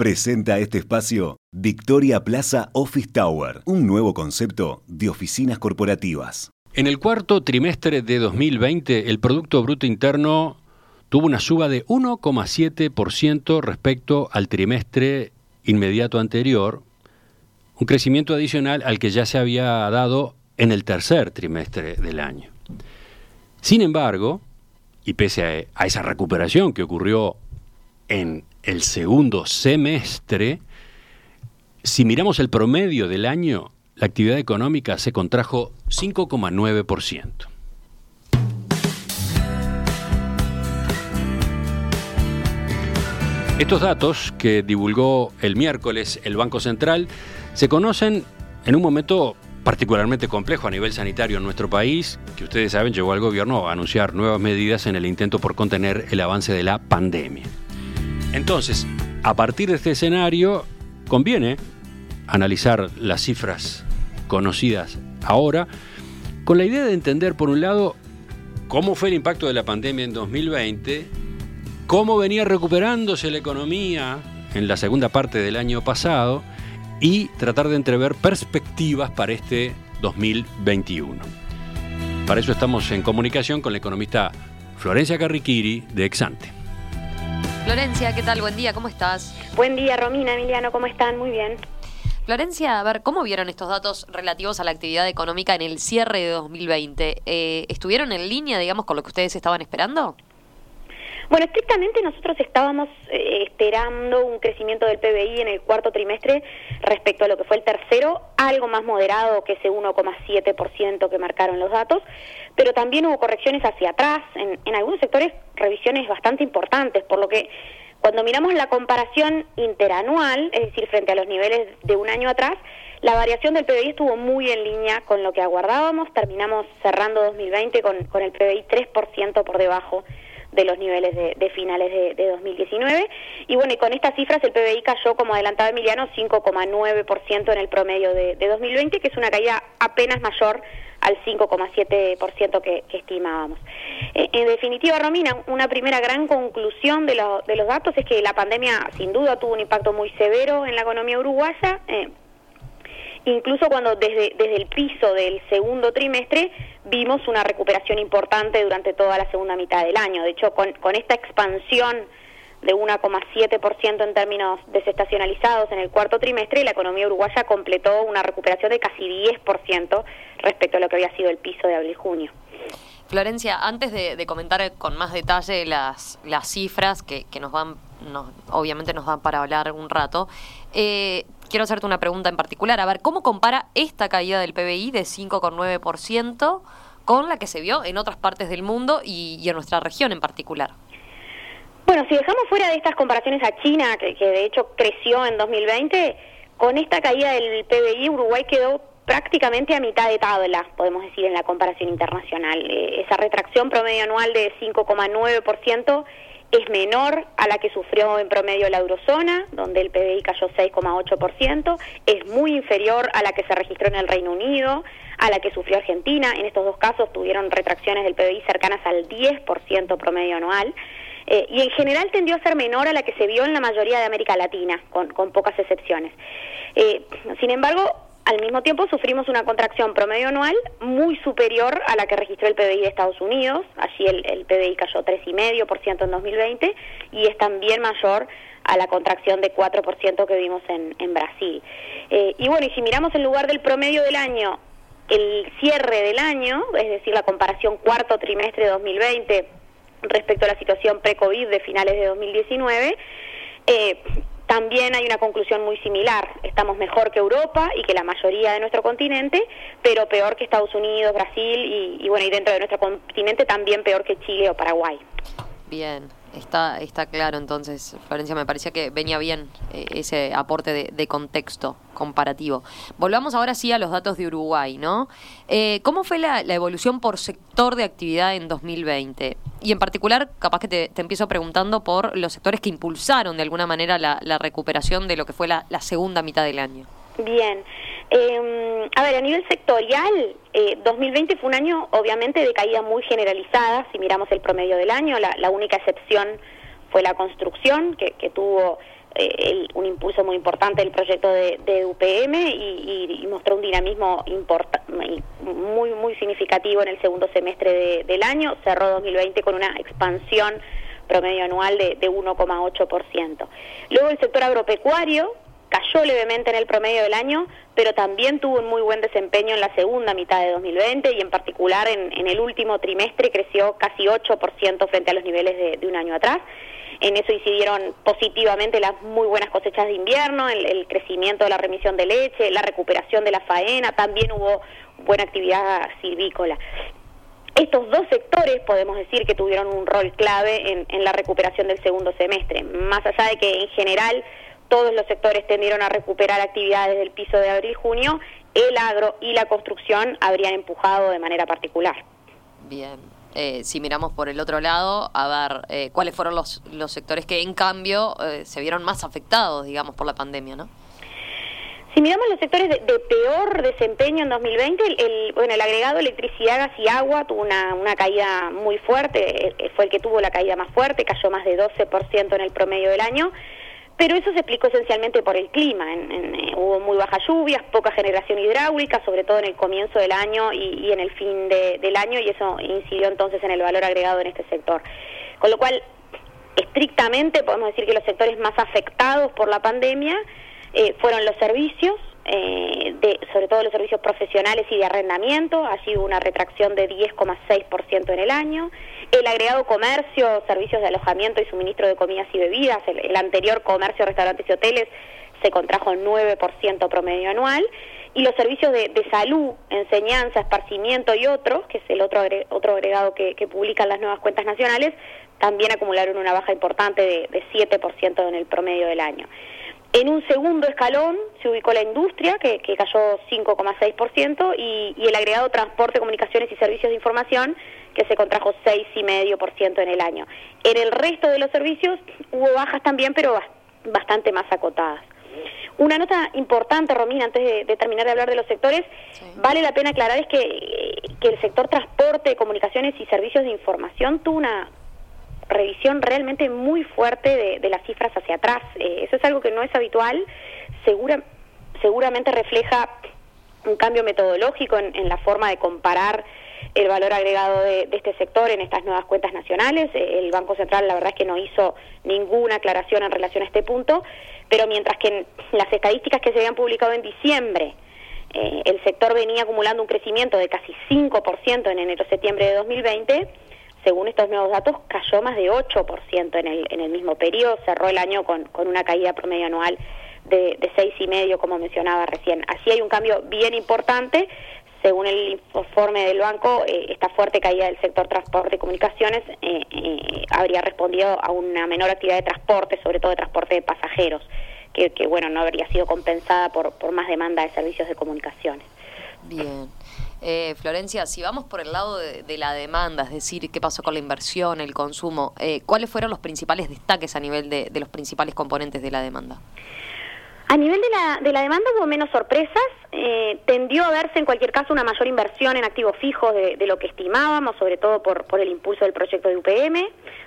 Presenta este espacio Victoria Plaza Office Tower, un nuevo concepto de oficinas corporativas. En el cuarto trimestre de 2020, el Producto Bruto Interno tuvo una suba de 1,7% respecto al trimestre inmediato anterior, un crecimiento adicional al que ya se había dado en el tercer trimestre del año. Sin embargo, y pese a, esa recuperación que ocurrió en el segundo semestre, si miramos el promedio del año, la actividad económica se contrajo 5,9%. Estos datos que divulgó el miércoles el Banco Central se conocen en un momento particularmente complejo a nivel sanitario en nuestro país, que ustedes saben llegó al gobierno a anunciar nuevas medidas en el intento por contener el avance de la pandemia. Entonces, a partir de este escenario, conviene analizar las cifras conocidas ahora, con la idea de entender, por un lado, cómo fue el impacto de la pandemia en 2020, cómo venía recuperándose la economía en la segunda parte del año pasado y tratar de entrever perspectivas para este 2021. Para eso estamos en comunicación con la economista Florencia Carriquiri de Exante. Florencia, ¿qué tal? Buen día, ¿cómo estás? Buen día, Romina, Emiliano, ¿cómo están? Muy bien. Florencia, a ver, ¿cómo vieron estos datos relativos a la actividad económica en el cierre de 2020? Eh, ¿Estuvieron en línea, digamos, con lo que ustedes estaban esperando? Bueno, estrictamente nosotros estábamos eh, esperando un crecimiento del PBI en el cuarto trimestre respecto a lo que fue el tercero, algo más moderado que ese 1,7% que marcaron los datos, pero también hubo correcciones hacia atrás, en, en algunos sectores revisiones bastante importantes, por lo que cuando miramos la comparación interanual, es decir, frente a los niveles de un año atrás, la variación del PBI estuvo muy en línea con lo que aguardábamos, terminamos cerrando 2020 con, con el PBI 3% por debajo de los niveles de, finales de, 2019. Y bueno, y con estas cifras el PBI cayó, como adelantaba Emiliano, 5,9% en el promedio de, 2020, que es una caída apenas mayor al 5,7% que, que estimábamos. Eh, en definitiva, Romina, una primera gran conclusión de, de, los datos es que la pandemia sin duda tuvo un impacto muy severo en la economía uruguaya. Eh, incluso cuando desde, desde el piso del segundo trimestre vimos una recuperación importante durante toda la segunda mitad del año. De hecho, con, esta expansión de 1,7% en términos desestacionalizados en el cuarto trimestre, la economía uruguaya completó una recuperación de casi 10% respecto a lo que había sido el piso de abril-junio. Florencia, antes de, comentar con más detalle las, las cifras que, que nos van, nos, obviamente nos dan para hablar un rato, eh, quiero hacerte una pregunta en particular. A ver, ¿cómo compara esta caída del PBI de 5,9% con la que se vio en otras partes del mundo y, en nuestra región en particular? Bueno, si dejamos fuera de estas comparaciones a China, que, de hecho creció en 2020, con esta caída del PBI Uruguay quedó prácticamente a mitad de tabla, podemos decir, en la comparación internacional. Eh, esa retracción promedio anual de 5,9% es menor a la que sufrió en promedio la eurozona, donde el PBI cayó 6,8%, es muy inferior a la que se registró en el Reino Unido, a la que sufrió Argentina, en estos dos casos tuvieron retracciones del PBI cercanas al 10% promedio anual, eh, y en general tendió a ser menor a la que se vio en la mayoría de América Latina, con, pocas excepciones. Eh, sin embargo, al mismo tiempo sufrimos una contracción promedio anual muy superior a la que registró el PBI de Estados Unidos. Allí el, PBI cayó 3,5% en 2020 y es también mayor a la contracción de 4% que vimos en, Brasil. Eh, y bueno, y si miramos en lugar del promedio del año, el cierre del año, es decir, la comparación cuarto trimestre de 2020 respecto a la situación pre-COVID de finales de 2019, eh, también hay una conclusión muy similar. Estamos mejor que Europa y que la mayoría de nuestro continente, pero peor que Estados Unidos, Brasil y, bueno, y dentro de nuestro continente también peor que Chile o Paraguay. Bien, está, está claro entonces, Florencia, me parecía que venía bien eh, ese aporte de, contexto comparativo. Volvamos ahora sí a los datos de Uruguay, ¿no? Eh, ¿Cómo fue la, evolución por sector de actividad en 2020? Y en particular, capaz que te, empiezo preguntando por los sectores que impulsaron de alguna manera la, recuperación de lo que fue la, segunda mitad del año. Bien. Eh, a ver, a nivel sectorial, eh, 2020 fue un año obviamente de caída muy generalizada, si miramos el promedio del año, la, única excepción fue la construcción, que, tuvo eh, un impulso muy importante del proyecto de, UPM y, mostró un dinamismo muy muy significativo en el segundo semestre del año. Cerró 2020 con una expansión promedio anual de, de 1,8%. Luego el sector agropecuario cayó levemente en el promedio del año, pero también tuvo un muy buen desempeño en la segunda mitad de 2020 y en particular en, el último trimestre creció casi 8% frente a los niveles de un año atrás. En eso incidieron positivamente las muy buenas cosechas de invierno, el, crecimiento de la remisión de leche, la recuperación de la faena, también hubo buena actividad silvícola. Estos dos sectores podemos decir que tuvieron un rol clave en, en la recuperación del segundo semestre, más allá de que en general todos los sectores tendieron a recuperar actividades del piso de abril-junio, el agro y la construcción habrían empujado de manera particular. Bien, eh, si miramos por el otro lado, a ver eh, cuáles fueron los, los sectores que en cambio eh, se vieron más afectados, digamos, por la pandemia, ¿no? Si miramos los sectores de, peor desempeño en 2020, el, bueno, el agregado electricidad, gas y agua tuvo una, una caída muy fuerte, fue el que tuvo la caída más fuerte, cayó más de 12% en el promedio del año pero eso se explicó esencialmente por el clima. Eh, hubo muy bajas lluvias, poca generación hidráulica, sobre todo en el comienzo del año y, en el fin del año, y eso incidió entonces en el valor agregado en este sector. Con lo cual, estrictamente podemos decir que los sectores más afectados por la pandemia eh, fueron los servicios, eh, de, sobre todo los servicios profesionales y de arrendamiento, ha sido una retracción de 10,6% en el año. El agregado comercio, servicios de alojamiento y suministro de comidas y bebidas, el, anterior comercio, restaurantes y hoteles, se contrajo 9% promedio anual. Y los servicios de, salud, enseñanza, esparcimiento y otros, que es el otro, otro agregado que, publican las nuevas cuentas nacionales, también acumularon una baja importante de, de 7% en el promedio del año. En un segundo escalón se ubicó la industria, que, cayó 5,6%, y, y el agregado transporte, comunicaciones y servicios de información, que se contrajo 6,5% en el año. En el resto de los servicios hubo bajas también, pero bastante más acotadas. Una nota importante, Romina, antes de, terminar de hablar de los sectores, vale la pena aclarar es que, que el sector transporte, comunicaciones y servicios de información tuvo una revisión realmente muy fuerte de, las cifras hacia atrás. Eh, eso es algo que no es habitual, segura, seguramente refleja un cambio metodológico en, la forma de comparar el valor agregado de, este sector en estas nuevas cuentas nacionales. Eh, el Banco Central la verdad es que no hizo ninguna aclaración en relación a este punto, pero mientras que en las estadísticas que se habían publicado en diciembre, eh, el sector venía acumulando un crecimiento de casi 5% en enero-septiembre de 2020, según estos nuevos datos, cayó más de 8% en el, en el mismo periodo, cerró el año con, con una caída promedio anual de, de seis y medio, como mencionaba recién. Así hay un cambio bien importante. Según el informe del banco, eh, esta fuerte caída del sector transporte y comunicaciones eh, eh, habría respondido a una menor actividad de transporte, sobre todo de transporte de pasajeros, que, que bueno no habría sido compensada por, por más demanda de servicios de comunicaciones. Bien. Eh, Florencia, si vamos por el lado de, la demanda, es decir, qué pasó con la inversión, el consumo, eh, ¿cuáles fueron los principales destaques a nivel de, los principales componentes de la demanda? A nivel de la, de la demanda hubo menos sorpresas, eh, tendió a verse en cualquier caso una mayor inversión en activos fijos de, lo que estimábamos, sobre todo por, por el impulso del proyecto de UPM.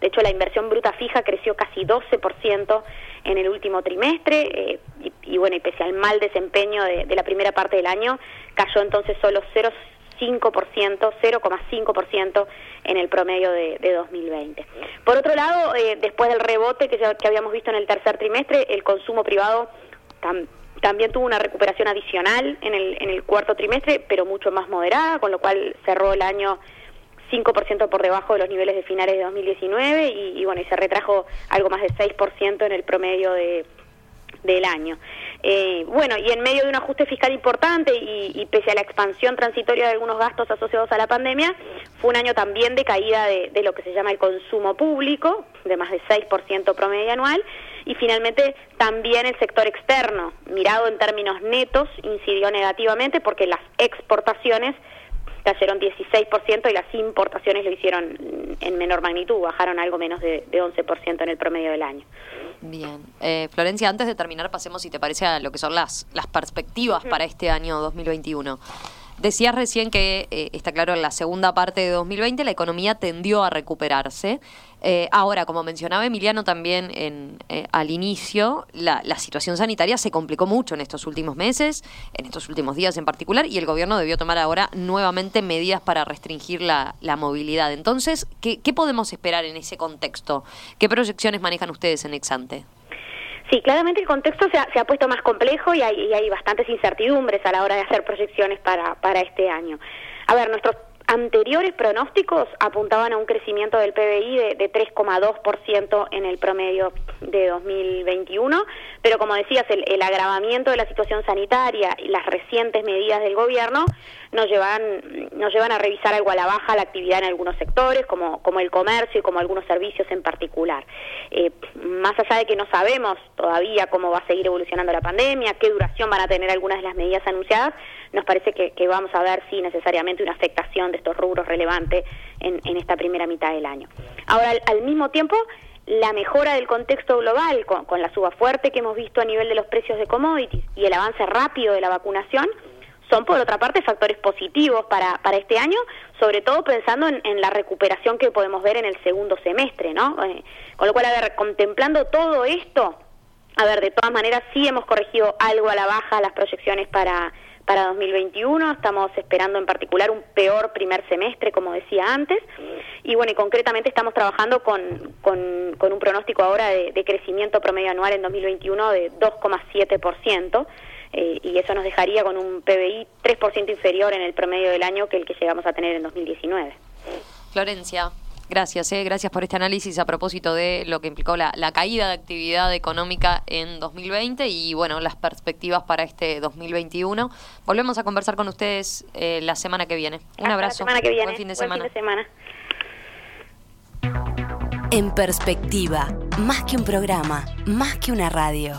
De hecho, la inversión bruta fija creció casi 12% en el último trimestre eh, y, bueno, y pese al mal desempeño de, la primera parte del año, cayó entonces solo 0,5%, 0,5% en el promedio de, 2020. Por otro lado, eh, después del rebote que, que habíamos visto en el tercer trimestre, el consumo privado también tuvo una recuperación adicional en el, en el cuarto trimestre, pero mucho más moderada, con lo cual cerró el año 5% por debajo de los niveles de finales de 2019 y, bueno, y se retrajo algo más de 6% en el promedio de, del año. Eh, bueno, y en medio de un ajuste fiscal importante y, pese a la expansión transitoria de algunos gastos asociados a la pandemia, fue un año también de caída de, de lo que se llama el consumo público, de más de 6% promedio anual, y finalmente también el sector externo, mirado en términos netos, incidió negativamente porque las exportaciones cayeron 16% y las importaciones lo hicieron en menor magnitud, bajaron algo menos de, 11% en el promedio del año. Bien. Eh, Florencia, antes de terminar, pasemos, si te parece, a lo que son las, las perspectivas para este año 2021. Decías recién que, eh, está claro, en la segunda parte de 2020 la economía tendió a recuperarse. Eh, ahora, como mencionaba Emiliano también en, eh, al inicio, la, situación sanitaria se complicó mucho en estos últimos meses, en estos últimos días en particular, y el gobierno debió tomar ahora nuevamente medidas para restringir la, movilidad. Entonces, ¿qué, podemos esperar en ese contexto? ¿Qué proyecciones manejan ustedes en Exante? Sí, claramente el contexto se ha, puesto más complejo y hay, y hay, bastantes incertidumbres a la hora de hacer proyecciones para, para este año. A ver, nuestros anteriores pronósticos apuntaban a un crecimiento del PBI de, de 3,2% en el promedio de 2021, pero como decías, el, el, agravamiento de la situación sanitaria y las recientes medidas del gobierno nos llevan, nos llevan a revisar algo a la baja la actividad en algunos sectores, como, como el comercio y como algunos servicios en particular. Eh, más allá de que no sabemos todavía cómo va a seguir evolucionando la pandemia, qué duración van a tener algunas de las medidas anunciadas, nos parece que, vamos a ver, sí, necesariamente una afectación de estos rubros relevante en, en esta primera mitad del año. Ahora, al, mismo tiempo, la mejora del contexto global, con, con, la suba fuerte que hemos visto a nivel de los precios de commodities y el avance rápido de la vacunación, son por otra parte factores positivos para, para este año, sobre todo pensando en, la recuperación que podemos ver en el segundo semestre, ¿no? Eh, con lo cual, a ver, contemplando todo esto, a ver, de todas maneras sí hemos corregido algo a la baja las proyecciones para, para 2021, estamos esperando en particular un peor primer semestre, como decía antes, y bueno, y concretamente estamos trabajando con, con, con un pronóstico ahora de, de crecimiento promedio anual en 2021 de 2,7%, eh, y eso nos dejaría con un PBI 3% inferior en el promedio del año que el que llegamos a tener en 2019. Florencia. Gracias, eh, gracias por este análisis a propósito de lo que implicó la, caída de actividad económica en 2020 y bueno, las perspectivas para este 2021. Volvemos a conversar con ustedes eh, la semana que viene. Un abrazo. La semana que viene. Buen fin de semana. Fin de semana. En perspectiva, más que un programa, más que una radio.